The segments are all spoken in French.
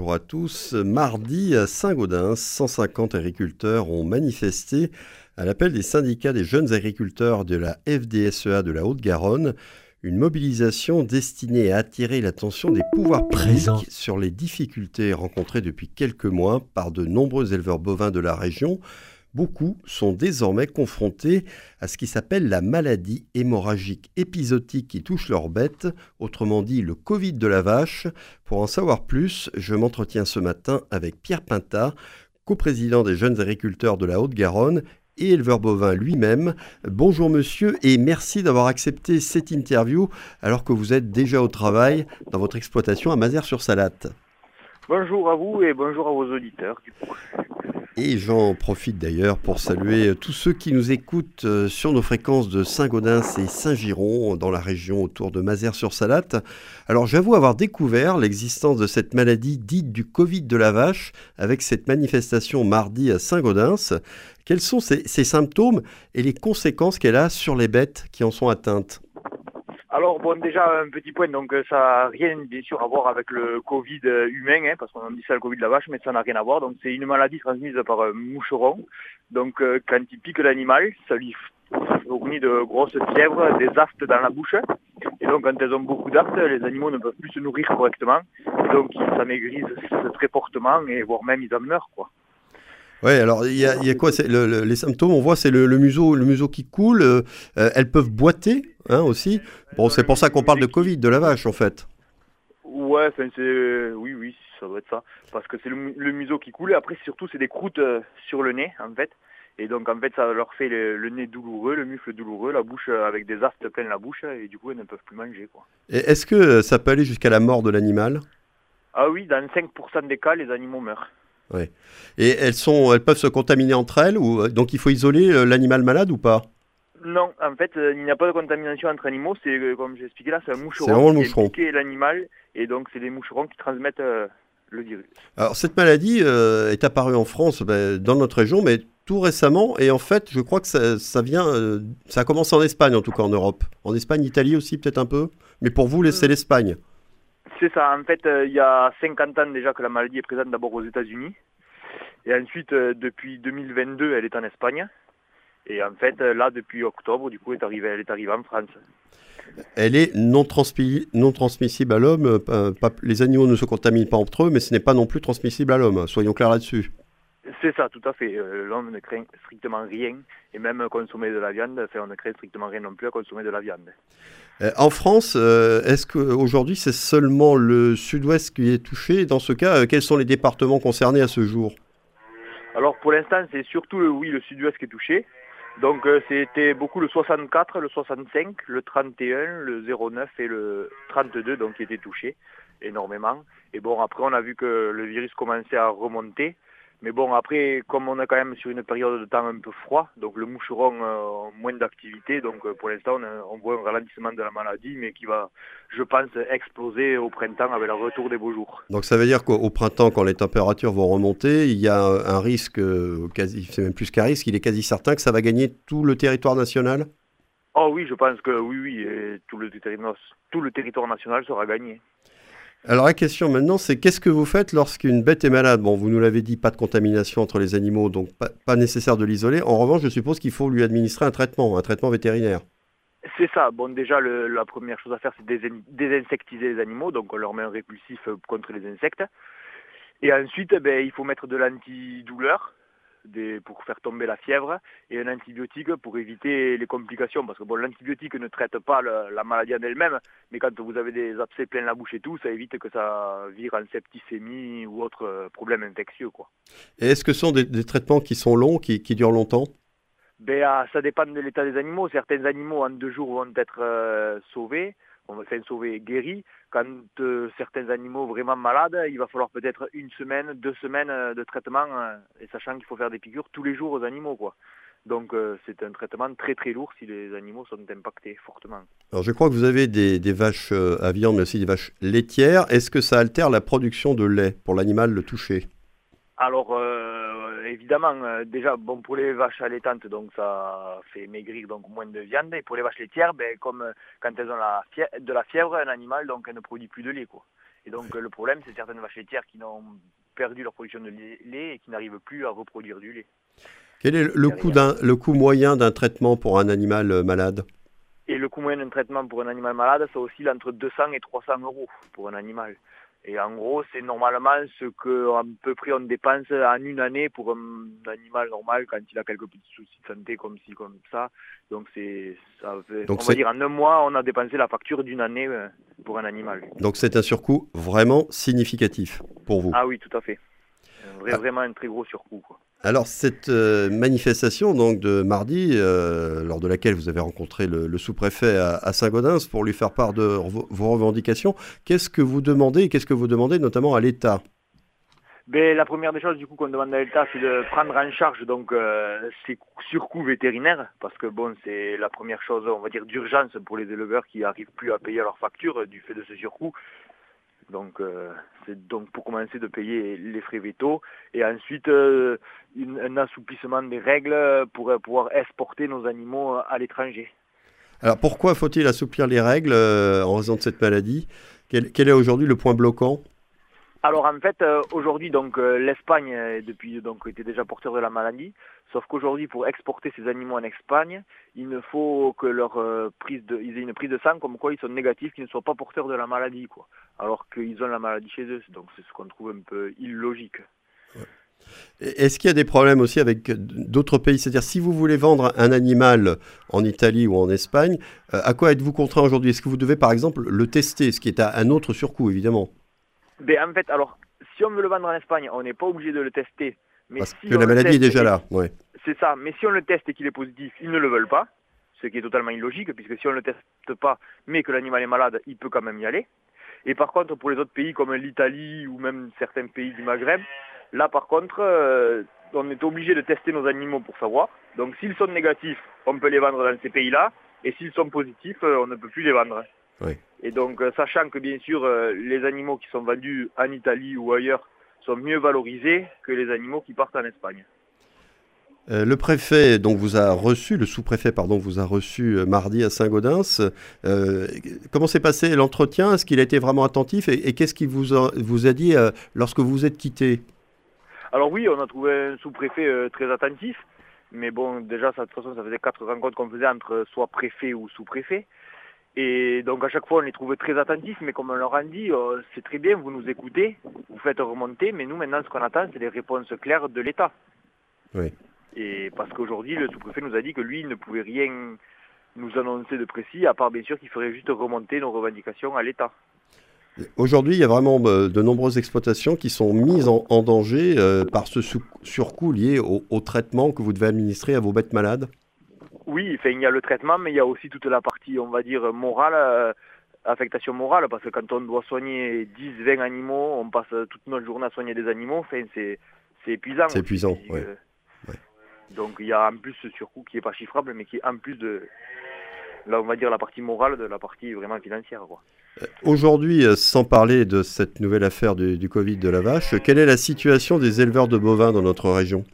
bonjour à tous. Mardi à Saint-Gaudens, 150 agriculteurs ont manifesté à l'appel des syndicats des jeunes agriculteurs de la FDSEA de la Haute-Garonne. Une mobilisation destinée à attirer l'attention des pouvoirs publics sur les difficultés rencontrées depuis quelques mois par de nombreux éleveurs bovins de la région Beaucoup sont désormais confrontés à ce qui s'appelle la maladie hémorragique épisodique qui touche leurs bêtes, autrement dit le Covid de la vache. Pour en savoir plus, je m'entretiens ce matin avec Pierre Pinta, coprésident des jeunes agriculteurs de la Haute-Garonne et éleveur bovin lui-même. Bonjour monsieur et merci d'avoir accepté cette interview alors que vous êtes déjà au travail dans votre exploitation à Mazères-sur-Salate. Bonjour à vous et bonjour à vos auditeurs. Et j'en profite d'ailleurs pour saluer tous ceux qui nous écoutent euh, sur nos fréquences de Saint-Gaudens et Saint-Giron, dans la région autour de Mazères-sur-Salate. Alors j'avoue avoir découvert l'existence de cette maladie dite du Covid de la vache avec cette manifestation mardi à Saint-Gaudens. Quels sont ces, ces symptômes et les conséquences qu'elle a sur les bêtes qui en sont atteintes? Alors bon déjà un petit point, donc ça n'a rien bien sûr à voir avec le Covid euh, humain, hein, parce qu'on dit ça le Covid de la vache, mais ça n'a rien à voir. Donc c'est une maladie transmise par un moucheron. Donc euh, quand il pique l'animal, ça lui fournit de grosses fièvres, des aftes dans la bouche. Et donc quand elles ont beaucoup d'aftes, les animaux ne peuvent plus se nourrir correctement. donc ils s'amaigrissent très fortement et voire même ils en meurent quoi. Oui, alors il y a, y a, quoi Les symptômes, on voit, c'est le, museau, le museau qui coule. Euh, elles peuvent boiter hein, aussi. Bon, c'est pour ça qu'on parle de Covid, de la vache en fait. Ouais, c'est, oui, oui, ça doit être ça. Parce que c'est le, museau qui coule. Et après, surtout, c'est des croûtes euh, sur le nez, en fait. Et donc, en fait, ça leur fait le, nez douloureux, le mufle douloureux, la bouche euh, avec des astes plein la bouche. Et du coup, elles ne peuvent plus manger. Quoi. est-ce que ça peut aller jusqu'à la mort de l'animal? Ah oui, dans 5% des cas, les animaux meurent. Ouais. Et elles, sont, elles peuvent se contaminer entre elles ou, Donc il faut isoler euh, l'animal malade ou pas? Non, en fait, euh, il n'y a pas de contamination entre animaux. C'est euh, comme j'ai expliqué là, c'est un moucheron qui l'animal. Et donc c'est des moucherons qui transmettent le virus. Alors cette maladie est apparue en France, ben, dans notre région, mais tout récemment. Et en fait, je crois que ça, ça vient, ça a commencé en Espagne en tout cas en Europe. En Espagne, Italie aussi peut-être un peu? Mais pour vous, c'est l'Espagne. C'est ça. En fait, euh, il y a 50 ans déjà que la maladie est présente d'abord aux États-Unis. Et ensuite, euh, depuis 2022, elle est en Espagne. Et en fait, euh, là, depuis octobre, du coup, elle est arrivée, en France. Elle est non, non transmissible à l'homme. les animaux ne se contaminent pas entre eux, mais ce n'est pas non plus transmissible à l'homme. Soyons clairs là-dessus. C'est ça, tout à fait. L'homme ne craint strictement rien, et même consommer de la viande, on ne craint strictement rien non plus à consommer de la viande. Euh, en France, euh, est-ce qu'aujourd'hui c'est seulement le sud-ouest qui est touché? Dans ce cas, euh, quels sont les départements concernés à ce jour? Alors pour l'instant, c'est surtout le, oui, le sud-ouest qui est touché. Donc c'était beaucoup le 64, le 65, le 31, le 09 et le 32 donc qui étaient touchés énormément. Et bon après on a vu que le virus commençait à remonter. Mais bon, après, comme on est quand même sur une période de temps un peu froid, donc le moucheron euh, a moins d'activité, donc euh, pour l'instant on, voit un ralentissement de la maladie, mais qui va, je pense, exploser au printemps avec le retour des beaux jours. Donc ça veut dire qu'au printemps, quand les températures vont remonter, il y a un risque, euh, quasi, c'est même plus qu'un risque, il est quasi certain que ça va gagner tout le territoire national? Oh oui, je pense que oui, oui, tout le, tout le territoire national sera gagné. Alors la question maintenant, c'est qu'est-ce que vous faites lorsqu'une bête est malade? Bon, vous nous l'avez dit, pas de contamination entre les animaux, donc pas, nécessaire de l'isoler. En revanche, je suppose qu'il faut lui administrer un traitement, un traitement vétérinaire. C'est ça. Bon, déjà, la première chose à faire, c'est désinsectiser les animaux. Donc, on leur met un répulsif contre les insectes. Et ensuite, ben, il faut mettre de l'antidouleur pour faire tomber la fièvre et un antibiotique pour éviter les complications. Parce que bon, l'antibiotique ne traite pas la maladie en elle-même, mais quand vous avez des abcès plein la bouche et tout, ça évite que ça vire en septicémie ou autre euh, problème infectieux. Quoi. Et est-ce que ce sont des, traitements qui sont longs, qui, durent longtemps? Ben, ah, Ça dépend de l'état des animaux. Certains animaux en deux jours vont être euh, sauvés on va faire sauver guéri. Quand euh, certains animaux vraiment malades, il va falloir peut-être une semaine, deux semaines euh, de traitement, euh, et sachant qu'il faut faire des piqûres tous les jours aux animaux. quoi. Donc c'est un traitement très très lourd si les animaux sont impactés fortement. Alors je crois que vous avez des, des vaches à viande, mais aussi des vaches laitières. Est-ce que ça altère la production de lait pour l'animal le toucher? Alors évidemment, euh, déjà, bon, pour les vaches allaitantes, donc ça fait maigrir donc moins de viande. Et pour les vaches laitières, ben, comme euh, quand elles ont la de la fièvre, un animal, donc elle ne produit plus de lait. Quoi. Et donc le problème, c'est certaines vaches laitières qui n'ont perdu leur production de lait et qui n'arrivent plus à reproduire du lait. Quel est le coût, le coût moyen d'un traitement pour un animal euh, malade? Et le coût moyen d'un traitement pour un animal malade, ça oscille entre 200 et 300 euros pour un animal. Et en gros, c'est normalement ce qu'à peu près on dépense en une année pour un animal normal quand il a quelques petits soucis de santé comme ci, comme ça. Donc c'est, ça on va dire en un mois, on a dépensé la facture d'une année euh, pour un animal. Donc c'est un surcoût vraiment significatif pour vous. Ah oui, tout à fait. Ah. Vraiment un très gros surcoût. Alors cette euh, manifestation donc de mardi, euh, lors de laquelle vous avez rencontré le, sous-préfet à, Saint-Gaudens pour lui faire part de vos, revendications, qu'est-ce que vous demandez qu'est-ce que vous demandez notamment à l'État? Ben, la première des choses du coup qu'on demande à l'État, c'est de prendre en charge donc euh, ces surcoûts vétérinaires, parce que bon, c'est la première chose, on va dire, d'urgence pour les éleveurs qui n'arrivent plus à payer leurs factures du fait de ce surcoût. Donc euh, c'est donc pour commencer de payer les frais vétos et ensuite euh, un assouplissement des règles pour pouvoir exporter nos animaux à l'étranger. Alors pourquoi faut-il assouplir les règles euh, en raison de cette maladie? Quel, est aujourd'hui le point bloquant? Alors en fait, aujourd'hui, donc l'Espagne depuis donc était déjà porteur de la maladie. Sauf qu'aujourd'hui, pour exporter ces animaux en Espagne, il ne faut que leur euh, prise de, ils aient une prise de sang comme quoi ils sont négatifs, qu'ils ne soient pas porteurs de la maladie, quoi. Alors qu'ils ont la maladie chez eux. Donc c'est ce qu'on trouve un peu illogique. Est-ce qu'il y a des problèmes aussi avec d'autres pays? C'est-à-dire, si vous voulez vendre un animal en Italie ou en Espagne, euh, à quoi êtes-vous contraint aujourd'hui? Est-ce que vous devez, par exemple, le tester, ce qui est un autre surcoût, évidemment? Ben, En fait, alors, si on veut le vendre en Espagne, on n'est pas obligé de le tester parce que la maladie est déjà là. Ouais. C'est ça. Mais si on le teste et qu'il est positif, ils ne le veulent pas, ce qui est totalement illogique, puisque si on ne le teste pas, mais que l'animal est malade, il peut quand même y aller. Et par contre, pour les autres pays comme l'Italie ou même certains pays du Maghreb, là par contre, euh, on est obligé de tester nos animaux pour savoir. Donc s'ils sont négatifs, on peut les vendre dans ces pays-là, et s'ils sont positifs, euh, on ne peut plus les vendre. Et donc, euh, sachant que bien sûr, les animaux qui sont vendus en Italie ou ailleurs sont mieux valorisés que les animaux qui partent en Espagne. Euh, le préfet donc vous a reçu, le sous-préfet pardon, vous a reçu euh, mardi à Saint-Gaudens. Euh, comment s'est passé l'entretien? Est-ce qu'il a été vraiment attentif? Et, qu'est-ce qu'il vous a, vous a dit lorsque vous êtes quitté? Alors oui, on a trouvé un sous-préfet très attentif, mais bon déjà ça, de toute façon ça faisait quatre rencontres qu'on faisait entre soit préfet ou sous-préfet. Et donc à chaque fois, on les trouvait très attentifs, mais comme on leur a dit, euh, c'est très bien, vous nous écoutez, vous faites remonter, mais nous maintenant, ce qu'on attend, c'est des réponses claires de l'État. Oui. Et parce qu'aujourd'hui, le sous-préfet nous a dit que lui, il ne pouvait rien nous annoncer de précis, à part bien sûr qu'il ferait juste remonter nos revendications à l'État. Aujourd'hui, il y a vraiment euh, de nombreuses exploitations qui sont mises en, danger euh, par ce surcoût lié au traitement que vous devez administrer à vos bêtes malades oui, il y a le traitement, mais il y a aussi toute la partie, on va dire, morale, euh, affectation morale, parce que quand on doit soigner 10, 20 animaux, on passe toute notre journée à soigner des animaux, c'est épuisant. C'est épuisant, oui. Donc il y a en plus ce surcoût qui n'est pas chiffrable, mais qui est en plus de, là on va dire la partie morale de la partie vraiment financière. Euh, aujourd'hui, euh, sans parler de cette nouvelle affaire du, du Covid de la vache, quelle est la situation des éleveurs de bovins dans notre région?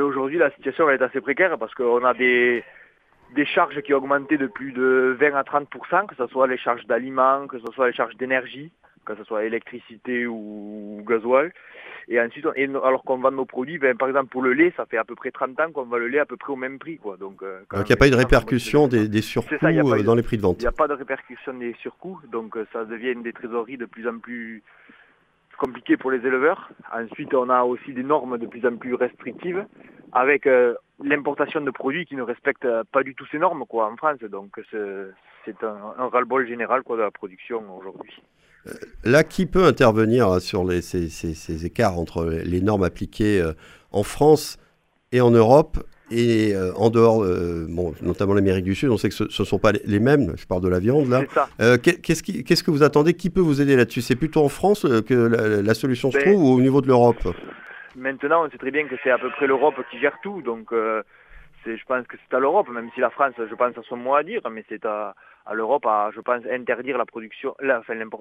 Aujourd'hui, la situation est assez précaire parce qu'on a des, des charges qui ont augmenté de plus de 20 à 30%, que ce soit les charges d'aliments, que ce soit les charges d'énergie, que ce soit électricité ou gasoil. Et ensuite, alors qu'on vend nos produits, ben, par exemple pour le lait, ça fait à peu près 30 ans qu'on vend le lait à peu près au même prix. Quoi. Donc, euh, il n'y a pas eu de répercussion des, des surcoûts euh, dans les prix de vente. Il n'y a pas de répercussion des surcoûts, donc euh, ça devient des trésoreries de plus en plus compliqué pour les éleveurs. Ensuite, on a aussi des normes de plus en plus restrictives avec euh, l'importation de produits qui ne respectent pas du tout ces normes quoi, en France. Donc c'est un, ras-le-bol général quoi, de la production aujourd'hui. Euh, là, qui peut intervenir sur les, ces, écarts entre les normes appliquées euh, en France et en Europe et euh, en dehors, euh, bon, notamment l'Amérique du Sud, on sait que ce ne sont pas les mêmes, je parle de la viande là. Euh, qu'est-ce, que vous attendez? Qui peut vous aider là-dessus? C'est plutôt en France que la, solution se ben, trouve ou au niveau de l'Europe? Maintenant, on sait très bien que c'est à peu près l'Europe qui gère tout, donc je pense que c'est à l'Europe, même si la France, je pense, a son mot à dire, mais c'est à, l'Europe à, je pense, interdire la production,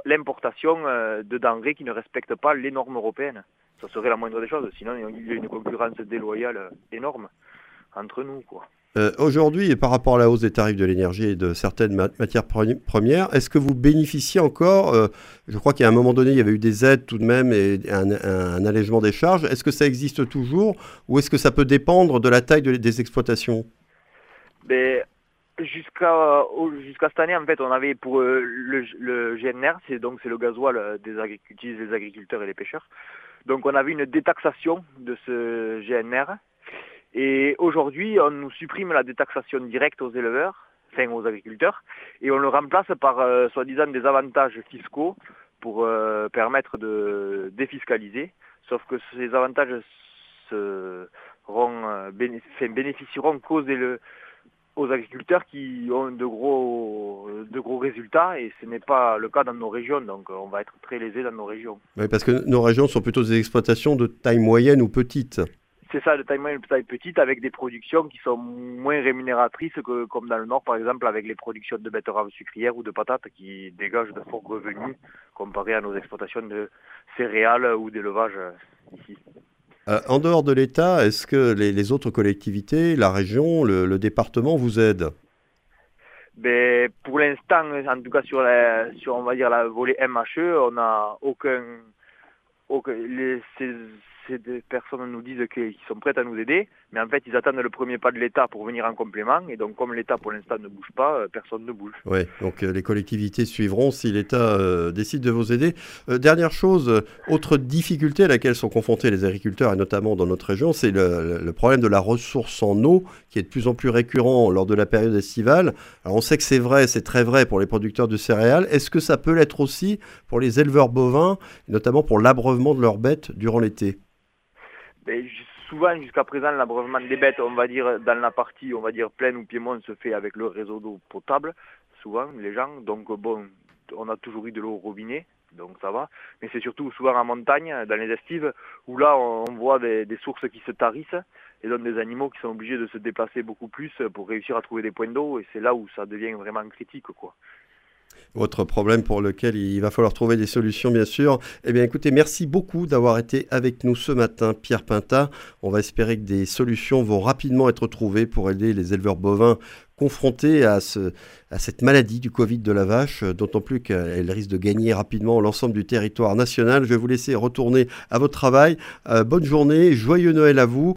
l'importation de denrées qui ne respectent pas les normes européennes. Ça serait la moindre des choses, sinon il y a une concurrence déloyale énorme entre nous. Quoi. Euh, aujourd'hui, par rapport à la hausse des tarifs de l'énergie et de certaines matières premières, est-ce que vous bénéficiez encore euh, Je crois qu'à un moment donné, il y avait eu des aides tout de même et un, allègement des charges. Est-ce que ça existe toujours ou est-ce que ça peut dépendre de la taille des exploitations? Ben, Jusqu'à cette année, en fait, on avait pour euh, le, GNR, c'est donc c'est le gasoil des agriculteurs, les agriculteurs et les pêcheurs. Donc on avait une détaxation de ce GNR et aujourd'hui, on nous supprime la détaxation directe aux éleveurs, enfin aux agriculteurs, et on le remplace par euh, soi-disant des avantages fiscaux pour euh, permettre de défiscaliser. Sauf que ces avantages seront, euh, bénéficieront aux agriculteurs qui ont de gros, de gros résultats et ce n'est pas le cas dans nos régions, donc on va être très lésés dans nos régions. Oui, parce que nos régions sont plutôt des exploitations de taille moyenne ou petite c'est ça, de taille moyenne, de taille petite, avec des productions qui sont moins rémunératrices que comme dans le Nord, par exemple, avec les productions de betteraves sucrières ou de patates qui dégagent de forts revenus comparé à nos exploitations de céréales ou d'élevage euh, ici. Euh, en dehors de l'État, est-ce que les, autres collectivités, la région, le, département vous aident? Ben, Pour l'instant, en tout cas sur, la, sur on va dire, la volée MHE, on n'a aucun... aucun les, des personnes nous disent qu'ils sont prêtes à nous aider, mais en fait, ils attendent le premier pas de l'État pour venir en complément. Et donc, comme l'État, pour l'instant, ne bouge pas, euh, personne ne bouge. Oui, donc euh, les collectivités suivront si l'État euh, décide de vous aider. dernière chose, autre difficulté à laquelle sont confrontés les agriculteurs, et notamment dans notre région, c'est le, problème de la ressource en eau, qui est de plus en plus récurrent lors de la période estivale. Alors, on sait que c'est vrai, c'est très vrai pour les producteurs de céréales. Est-ce que ça peut l'être aussi pour les éleveurs bovins, notamment pour l'abreuvement de leurs bêtes durant l'été? Ben, souvent jusqu'à présent l'abreuvement des bêtes, on va dire dans la partie on va dire pleine ou piémont se fait avec le réseau d'eau potable, souvent les gens. Donc bon, on a toujours eu de l'eau au robinet, donc ça va. Mais c'est surtout souvent en montagne, dans les estives, où là on voit des, des, sources qui se tarissent et donc des animaux qui sont obligés de se déplacer beaucoup plus pour réussir à trouver des points d'eau et c'est là où ça devient vraiment critique quoi votre problème pour lequel il va falloir trouver des solutions, bien sûr. Eh bien, écoutez, merci beaucoup d'avoir été avec nous ce matin, Pierre Pinta. On va espérer que des solutions vont rapidement être trouvées pour aider les éleveurs bovins confrontés à, ce, à cette maladie du Covid de la vache, d'autant plus qu'elle risque de gagner rapidement l'ensemble du territoire national. Je vais vous laisser retourner à votre travail. Euh, bonne journée, joyeux Noël à vous.